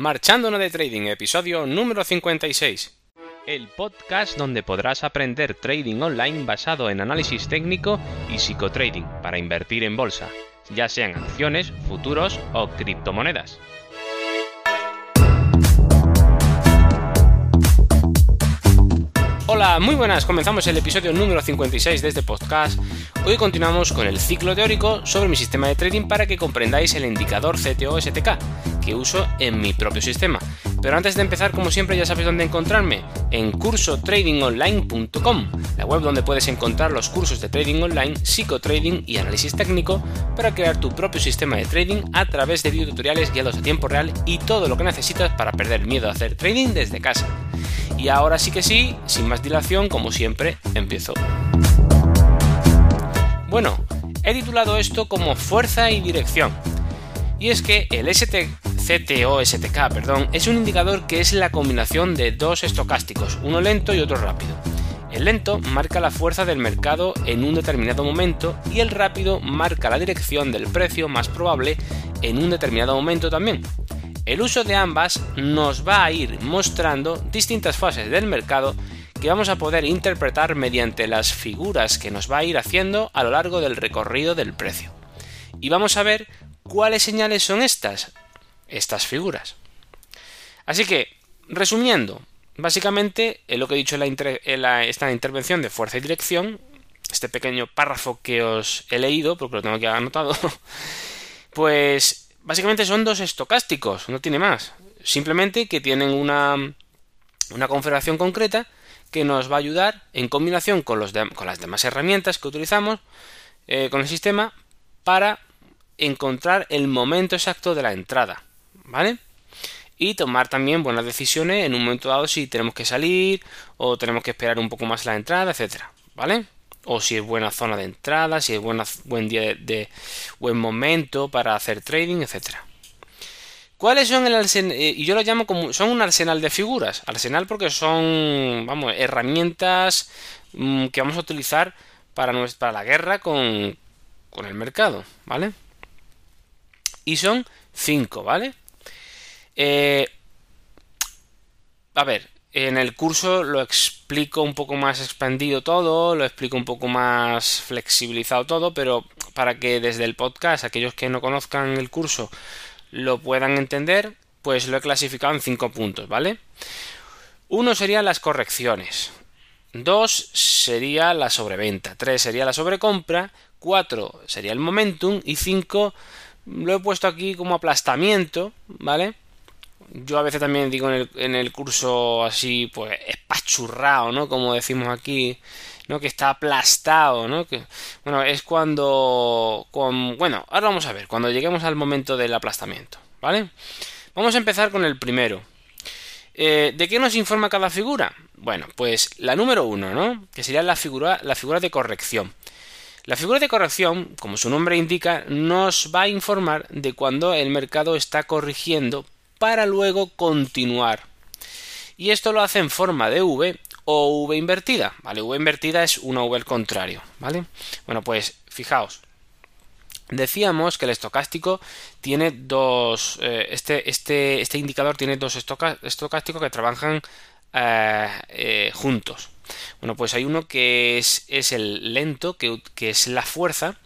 Marchando de Trading, episodio número 56. El podcast donde podrás aprender trading online basado en análisis técnico y psicotrading para invertir en bolsa, ya sean acciones, futuros o criptomonedas. Hola, muy buenas, comenzamos el episodio número 56 de este podcast. Hoy continuamos con el ciclo teórico sobre mi sistema de trading para que comprendáis el indicador CTO-STK que uso en mi propio sistema. Pero antes de empezar, como siempre, ya sabéis dónde encontrarme, en cursotradingonline.com, la web donde puedes encontrar los cursos de trading online, psicotrading y análisis técnico para crear tu propio sistema de trading a través de videotutoriales guiados a tiempo real y todo lo que necesitas para perder miedo a hacer trading desde casa. Y ahora sí que sí, sin más dilación, como siempre, empiezo. Bueno, he titulado esto como fuerza y dirección. Y es que el STCTO-STK perdón, es un indicador que es la combinación de dos estocásticos, uno lento y otro rápido. El lento marca la fuerza del mercado en un determinado momento y el rápido marca la dirección del precio más probable en un determinado momento también. El uso de ambas nos va a ir mostrando distintas fases del mercado que vamos a poder interpretar mediante las figuras que nos va a ir haciendo a lo largo del recorrido del precio. Y vamos a ver cuáles señales son estas, estas figuras. Así que, resumiendo, básicamente lo que he dicho en, esta intervención de fuerza y dirección, este pequeño párrafo que os he leído, porque lo tengo aquí anotado, pues básicamente son dos estocásticos, no tiene más. Simplemente que tienen una, una configuración concreta que nos va a ayudar en combinación con, los con las demás herramientas que utilizamos eh, con el sistema para encontrar el momento exacto de la entrada, ¿vale? Y tomar también buenas decisiones en un momento dado si tenemos que salir o tenemos que esperar un poco más la entrada, etcétera, ¿vale? o si es buena zona de entrada, si es buena, buen día de, buen momento para hacer trading, etcétera. ¿Cuáles son el arsenal? Eh, y yo lo llamo como son un arsenal de figuras. Arsenal porque son, vamos, herramientas mm, que vamos a utilizar para, para la guerra con, con el mercado, ¿vale? Y son cinco, ¿vale? Eh, a ver, en el curso lo explico un poco más expandido todo, lo explico un poco más flexibilizado todo, pero para que desde el podcast aquellos que no conozcan el curso lo puedan entender, pues lo he clasificado en cinco puntos, ¿vale? Uno sería las correcciones, dos sería la sobreventa, tres sería la sobrecompra, cuatro sería el momentum y cinco lo he puesto aquí como aplastamiento, ¿vale? yo a veces también digo en el, en el curso así, pues espachurrado, ¿no? Como decimos aquí, ¿no? Que está aplastado, ¿no? Bueno, es cuando, bueno, ahora vamos a ver, cuando lleguemos al momento del aplastamiento, ¿vale? Vamos a empezar con el primero. Eh, ¿De qué nos informa cada figura? Bueno, pues la número uno, ¿no? Que sería la figura, la figura de corrección. La figura de corrección, como su nombre indica, nos va a informar de cuando el mercado está corrigiendo para luego continuar. Y esto lo hace en forma de V o V invertida, ¿vale? V invertida es una V al contrario, ¿vale? Bueno, pues fijaos. Decíamos que el estocástico tiene dos. Eh, este, este, este indicador tiene dos estocásticos que trabajan eh, eh, juntos. Bueno, pues hay uno que es, es el lento, que, que, es la fuerza,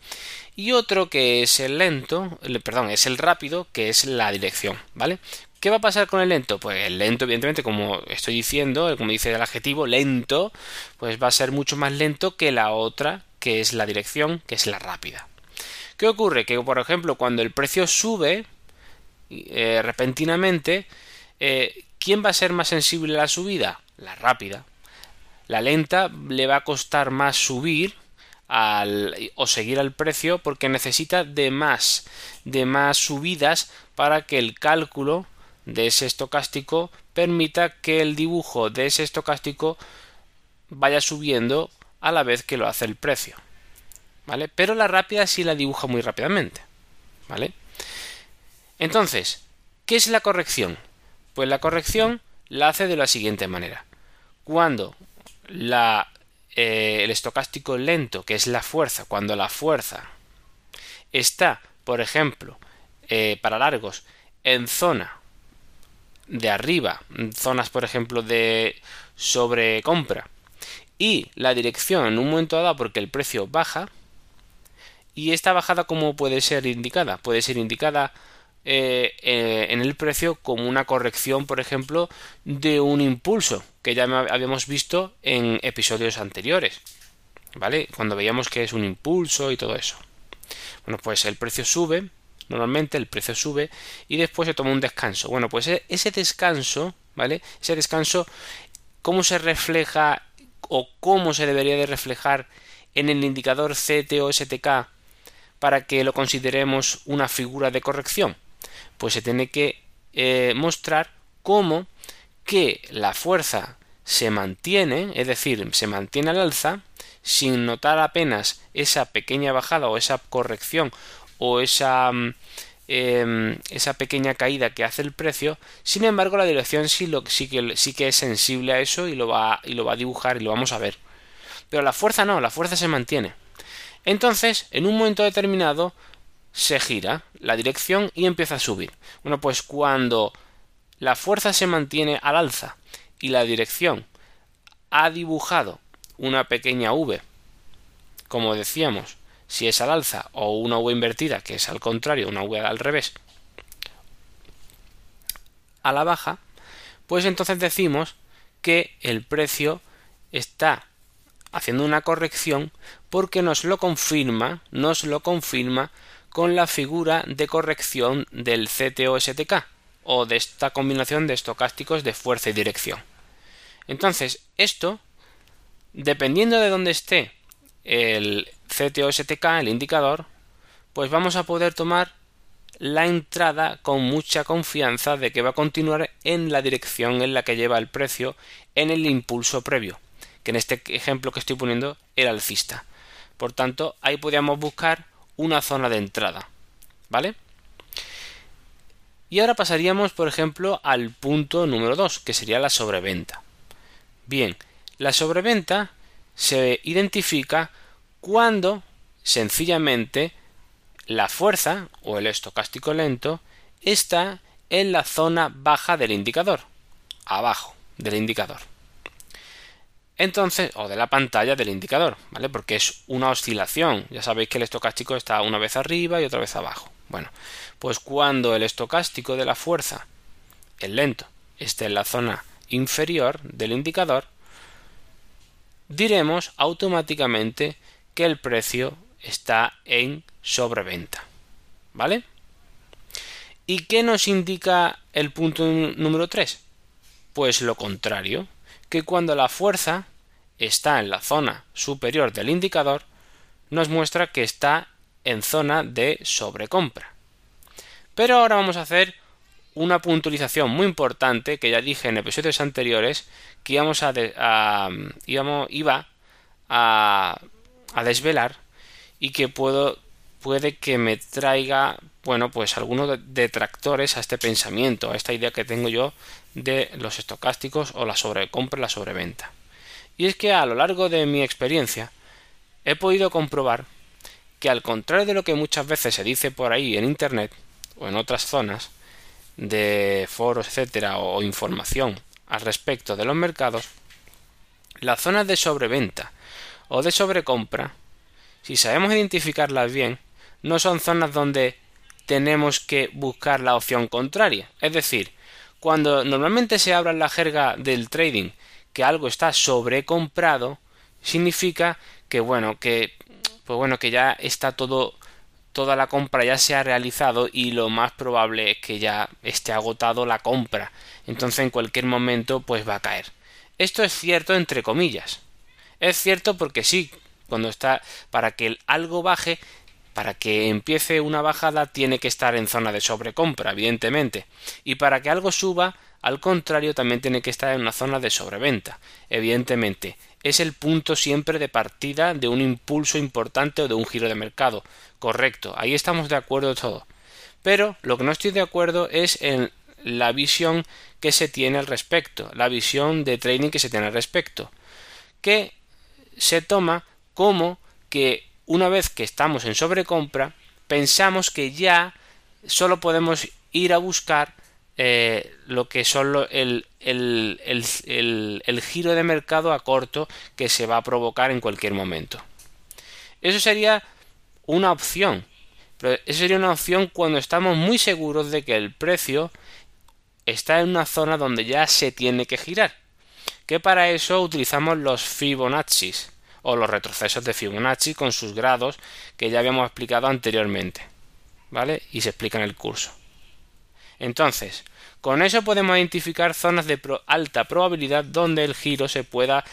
y otro que es el lento, perdón, es el rápido, que es la dirección, ¿vale? ¿Qué va a pasar con el lento? Pues el lento, evidentemente, como estoy diciendo, como dice el adjetivo, lento, pues va a ser mucho más lento que la otra, que es la dirección, que es la rápida. ¿Qué ocurre? Que, por ejemplo, cuando el precio sube eh, repentinamente, eh, ¿quién va a ser más sensible a la subida? La rápida. La lenta le va a costar más subir o seguir al precio porque necesita de más, de más subidas para que el cálculo de ese estocástico permita que el dibujo de ese estocástico vaya subiendo a la vez que lo hace el precio. ¿Vale? Pero la rápida sí la dibuja muy rápidamente. ¿Vale? Entonces, ¿qué es la corrección? Pues la corrección la hace de la siguiente manera. Cuando la, eh, el estocástico lento, que es la fuerza, cuando la fuerza está, por ejemplo, eh, para largos, en zona de arriba, zonas por ejemplo de sobrecompra, y la dirección en un momento dado porque el precio baja, y esta bajada cómo puede ser indicada? Puede ser indicada eh, eh, en el precio como una corrección, por ejemplo, de un impulso que ya habíamos visto en episodios anteriores. ¿Vale? Cuando veíamos que es un impulso y todo eso. Bueno, pues el precio sube, normalmente el precio sube y después se toma un descanso. Bueno, pues e-, ese descanso, ¿vale? Ese descanso, ¿cómo se refleja o cómo se debería de reflejar en el indicador CT o STK para que lo consideremos una figura de corrección? Pues se tiene que eh, mostrar cómo que la fuerza se mantiene, es decir, se mantiene al alza, sin notar apenas esa pequeña bajada o esa corrección o esa, mm, em, esa pequeña caída que hace el precio, sin embargo la dirección sí, lo, sí, que, sí que es sensible a eso y lo, va, y lo va a dibujar y lo vamos a ver. Pero la fuerza no, la fuerza se mantiene. Entonces, en un momento determinado, se gira la dirección y empieza a subir. Bueno, pues cuando la fuerza se mantiene al alza y la dirección ha dibujado una pequeña V, como decíamos, si es al alza o una V invertida, que es al contrario, una V al revés, a la baja, pues entonces decimos que el precio está haciendo una corrección porque nos lo confirma, nos lo confirma con la figura de corrección del CTO-STK o de esta combinación de estocásticos de fuerza y dirección. Entonces, esto dependiendo de dónde esté el CTO-STK, el indicador, pues vamos a poder tomar la entrada con mucha confianza de que va a continuar en la dirección en la que lleva el precio en el impulso previo, que en este ejemplo que estoy poniendo era alcista. Por tanto, ahí podríamos buscar una zona de entrada. ¿Vale? Y ahora pasaríamos, por ejemplo, al punto número 2, que sería la sobreventa. Bien, la sobreventa se identifica cuando sencillamente la fuerza o el estocástico lento está en la zona baja del indicador, abajo del indicador. Entonces, o de la pantalla del indicador, ¿vale? Porque es una oscilación. Ya sabéis que el estocástico está una vez arriba y otra vez abajo. Bueno, pues cuando el estocástico de la fuerza, el lento, esté en la zona inferior del indicador, diremos automáticamente que el precio está en sobreventa. ¿Vale? ¿Y qué nos indica el punto número 3? Pues lo contrario, que cuando la fuerza está en la zona superior del indicador, nos muestra que está en zona de sobrecompra. Pero ahora vamos a hacer una puntualización muy importante que ya dije en episodios anteriores que íbamos a, iba a, a, desvelar y que puedo puede que me traiga bueno pues algunos detractores a este pensamiento a esta idea que tengo yo de los estocásticos o la sobrecompra la sobreventa. Y es que a lo largo de mi experiencia he podido comprobar que al contrario de lo que muchas veces se dice por ahí en internet o en otras zonas de foros, etcétera, o información al respecto de los mercados, las zonas de sobreventa o de sobrecompra, si sabemos identificarlas bien, no son zonas donde tenemos que buscar la opción contraria. Es decir, cuando normalmente se habla en la jerga del trading que algo está sobrecomprado, significa que bueno, que pues bueno, que ya está todo toda la compra ya se ha realizado y lo más probable es que ya esté agotado la compra. Entonces en cualquier momento pues va a caer. Esto es cierto entre comillas. Es cierto porque sí, cuando está para que algo baje, para que empiece una bajada tiene que estar en zona de sobrecompra, evidentemente. Y para que algo suba, al contrario, también tiene que estar en una zona de sobreventa, evidentemente es el punto siempre de partida de un impulso importante o de un giro de mercado. Correcto, ahí estamos de acuerdo todo. Pero lo que no estoy de acuerdo es en la visión que se tiene al respecto, la visión de trading que se tiene al respecto, que se toma como que una vez que estamos en sobrecompra, pensamos que ya solo podemos ir a buscar eh, lo que son el, el, el, giro de mercado a corto que se va a provocar en cualquier momento. Eso sería una opción, pero eso sería una opción cuando estamos muy seguros de que el precio está en una zona donde ya se tiene que girar. Que para eso utilizamos los Fibonacci o los retrocesos de Fibonacci con sus grados que ya habíamos explicado anteriormente. ¿Vale? Y se explica en el curso. Entonces, con eso podemos identificar zonas de alta probabilidad donde el giro se pueda,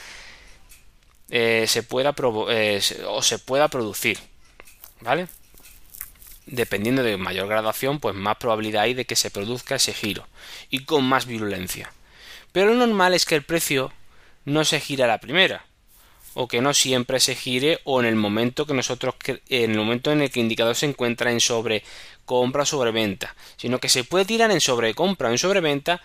eh, se pueda eh, o se pueda producir. ¿Vale? Dependiendo de mayor graduación, pues más probabilidad hay de que se produzca ese giro y con más virulencia. Pero lo normal es que el precio no se gira a la primera, o que no siempre se gire o en el momento que nosotros en el momento en el que el indicador se encuentra en sobre compra o sobreventa, sino que se puede tirar en sobrecompra o en sobreventa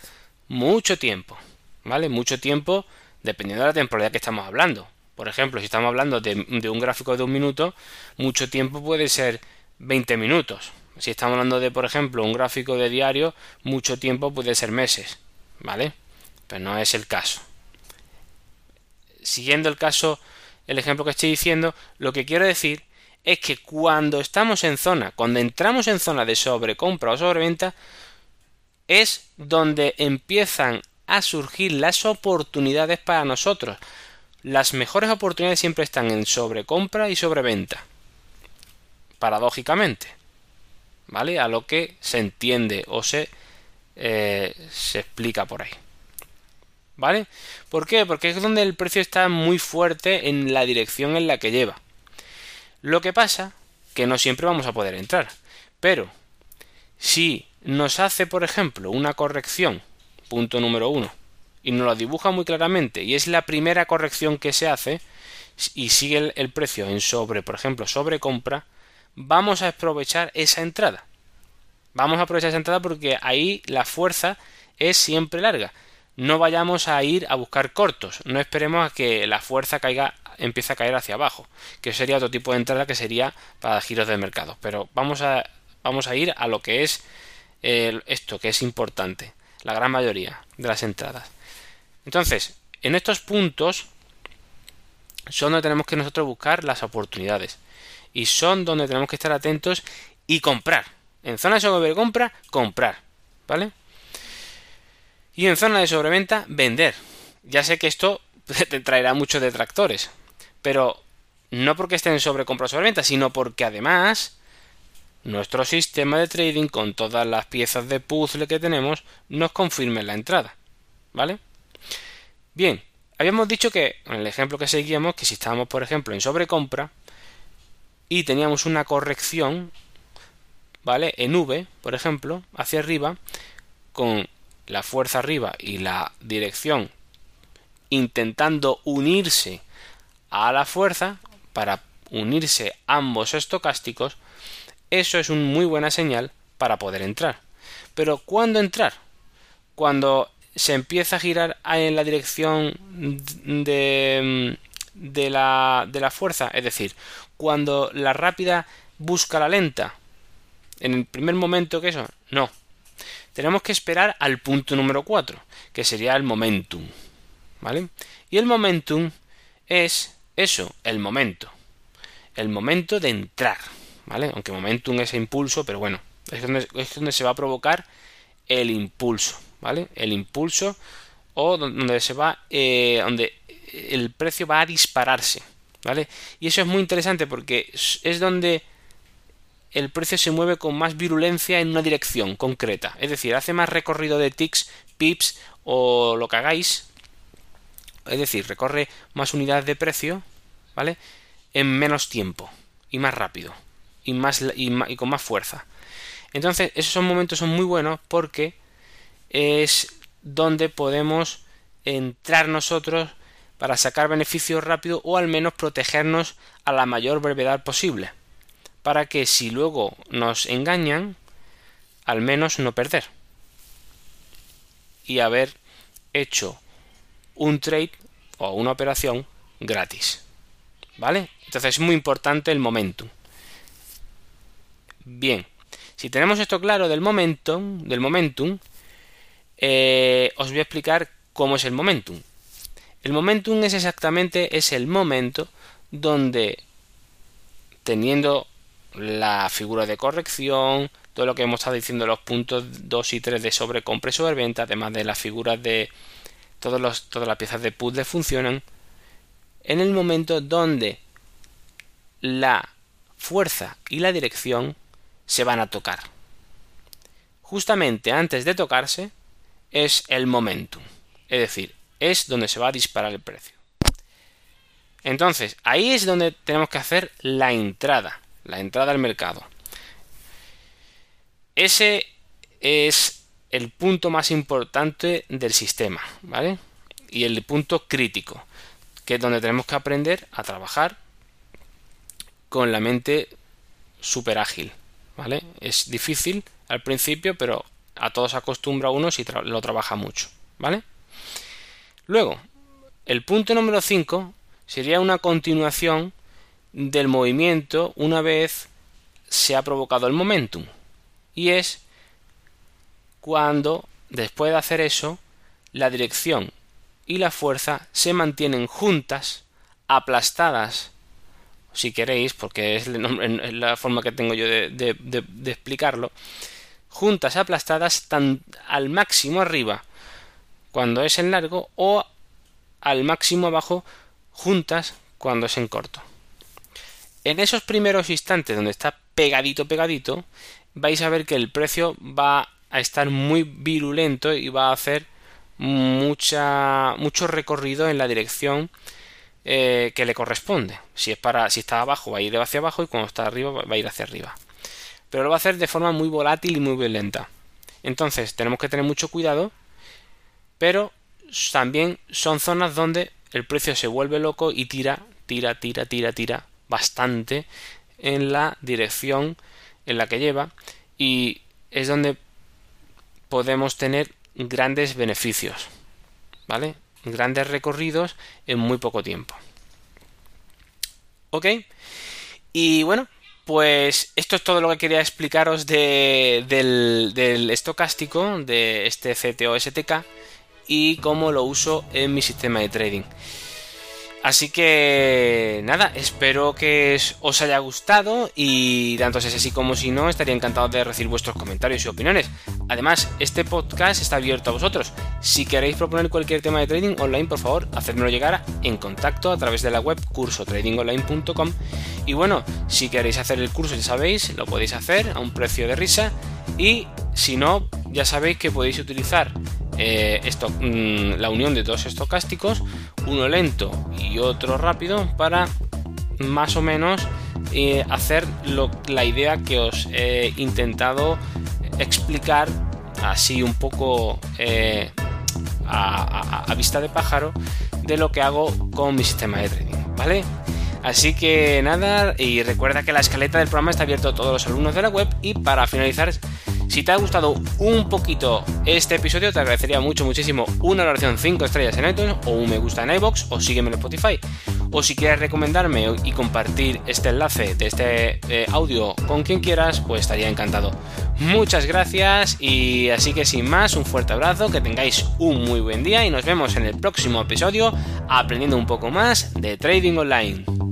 mucho tiempo, ¿vale? Mucho tiempo dependiendo de la temporalidad que estamos hablando. Por ejemplo, si estamos hablando de, de un gráfico de un minuto, mucho tiempo puede ser 20 minutos. Si estamos hablando de, por ejemplo, un gráfico de diario, mucho tiempo puede ser meses, ¿vale? Pero no es el caso. Siguiendo el caso, el ejemplo que estoy diciendo, lo que quiero decir es que cuando estamos en zona, cuando entramos en zona de sobrecompra o sobreventa, es donde empiezan a surgir las oportunidades para nosotros. Las mejores oportunidades siempre están en sobrecompra y sobreventa. Paradójicamente. ¿Vale? A lo que se entiende o se, eh, se explica por ahí. ¿Vale? ¿Por qué? Porque es donde el precio está muy fuerte en la dirección en la que lleva. Lo que pasa que no siempre vamos a poder entrar. Pero si nos hace, por ejemplo, una corrección, punto número uno, y nos lo dibuja muy claramente, y es la primera corrección que se hace, y sigue el, el precio en sobre, por ejemplo, sobre compra, vamos a aprovechar esa entrada. Vamos a aprovechar esa entrada porque ahí la fuerza es siempre larga no vayamos a ir a buscar cortos, no esperemos a que la fuerza caiga, empiece a caer hacia abajo, que sería otro tipo de entrada que sería para giros de mercado. Pero vamos a, vamos a ir a lo que es esto, que es importante, la gran mayoría de las entradas. Entonces, en estos puntos son donde tenemos que nosotros buscar las oportunidades y son donde tenemos que estar atentos y comprar. En zona de compra, comprar, ¿vale? Y en zona de sobreventa, vender. Ya sé que esto te traerá muchos detractores, pero no porque estén sobre compra o sobreventa, sino porque además nuestro sistema de trading con todas las piezas de puzzle que tenemos nos confirme la entrada. ¿Vale? Bien, habíamos dicho que, en el ejemplo que seguíamos, que si estábamos, por ejemplo, en sobrecompra y teníamos una corrección, ¿vale? En V, por ejemplo, hacia arriba, con la fuerza arriba y la dirección intentando unirse a la fuerza para unirse ambos estocásticos, eso es una muy buena señal para poder entrar. Pero ¿cuándo entrar? Cuando se empieza a girar en la dirección de, de, la, de la fuerza, es decir, cuando la rápida busca la lenta. En el primer momento que eso, no, tenemos que esperar al punto número 4, que sería el momentum. ¿Vale? Y el momentum es eso, el momento. El momento de entrar. ¿Vale? Aunque momentum es impulso, pero bueno, es donde, es donde se va a provocar el impulso. ¿Vale? El impulso o donde se va, eh, donde el precio va a dispararse. ¿Vale? Y eso es muy interesante porque es donde el precio se mueve con más virulencia en una dirección concreta. Es decir, hace más recorrido de ticks, pips o lo que hagáis. Es decir, recorre más unidades de precio, ¿vale? En menos tiempo y más rápido y, más, y, con más fuerza. Entonces, esos momentos son muy buenos porque es donde podemos entrar nosotros para sacar beneficios rápido o al menos protegernos a la mayor brevedad posible para que si luego nos engañan, al menos no perder. Y haber hecho un trade o una operación gratis. ¿Vale? Entonces es muy importante el momentum. Bien, si tenemos esto claro del momentum, del momentum, eh, os voy a explicar cómo es el momentum. El momentum es exactamente es el momento donde teniendo la figura de corrección, todo lo que hemos estado diciendo, los puntos 2 y 3 de sobrecompra y sobreventa, además de las figuras de todos los, todas las piezas de puzzle funcionan, en el momento donde la fuerza y la dirección se van a tocar. Justamente antes de tocarse es el momentum, es decir, es donde se va a disparar el precio. Entonces, ahí es donde tenemos que hacer la entrada, la entrada al mercado. Ese es el punto más importante del sistema, ¿vale? Y el punto crítico, que es donde tenemos que aprender a trabajar con la mente súper ágil, ¿vale? Es difícil al principio, pero a todos acostumbra uno si lo trabaja mucho, ¿vale? Luego, el punto número 5 sería una continuación del movimiento una vez se ha provocado el momentum y es cuando después de hacer eso la dirección y la fuerza se mantienen juntas, aplastadas, si queréis, porque es, la forma que tengo yo de, explicarlo, juntas, aplastadas tan al máximo arriba cuando es en largo o al máximo abajo juntas cuando es en corto. En esos primeros instantes donde está pegadito, pegadito, vais a ver que el precio va a estar muy virulento y va a hacer mucha, mucho recorrido en la dirección eh, que le corresponde. Si es para, si está abajo va a ir hacia abajo y cuando está arriba va a ir hacia arriba. Pero lo va a hacer de forma muy volátil y muy violenta. Entonces tenemos que tener mucho cuidado, pero también son zonas donde el precio se vuelve loco y tira, tira, tira, tira, tira bastante en la dirección en la que lleva y es donde podemos tener grandes beneficios, ¿vale? Grandes recorridos en muy poco tiempo. ¿Ok? Y bueno, pues esto es todo lo que quería explicaros del, del estocástico, de este CTO STK y cómo lo uso en mi sistema de trading. Así que nada, espero que os haya gustado y tanto si es así como si no, estaría encantado de recibir vuestros comentarios y opiniones. Además, este podcast está abierto a vosotros. Si queréis proponer cualquier tema de trading online, por favor, hacedmelo llegar en contacto a través de la web cursotradingonline.com. Y bueno, si queréis hacer el curso, ya sabéis, lo podéis hacer a un precio de risa. Y si no, ya sabéis que podéis utilizar eh, esto, mm, la unión de dos estocásticos, uno lento y otro rápido, para más o menos eh, hacer la idea que os he intentado explicar así un poco eh, a, vista de pájaro de lo que hago con mi sistema de trading, ¿vale? Así que nada, y recuerda que la escaleta del programa está abierto a todos los alumnos de la web y para finalizar si te ha gustado un poquito este episodio, te agradecería mucho, muchísimo una oración 5 estrellas en iTunes o un me gusta en iBox o sígueme en Spotify. O si quieres recomendarme y compartir este enlace de este eh, audio con quien quieras, pues estaría encantado. Muchas gracias y así que sin más, un fuerte abrazo, que tengáis un muy buen día y nos vemos en el próximo episodio aprendiendo un poco más de trading online.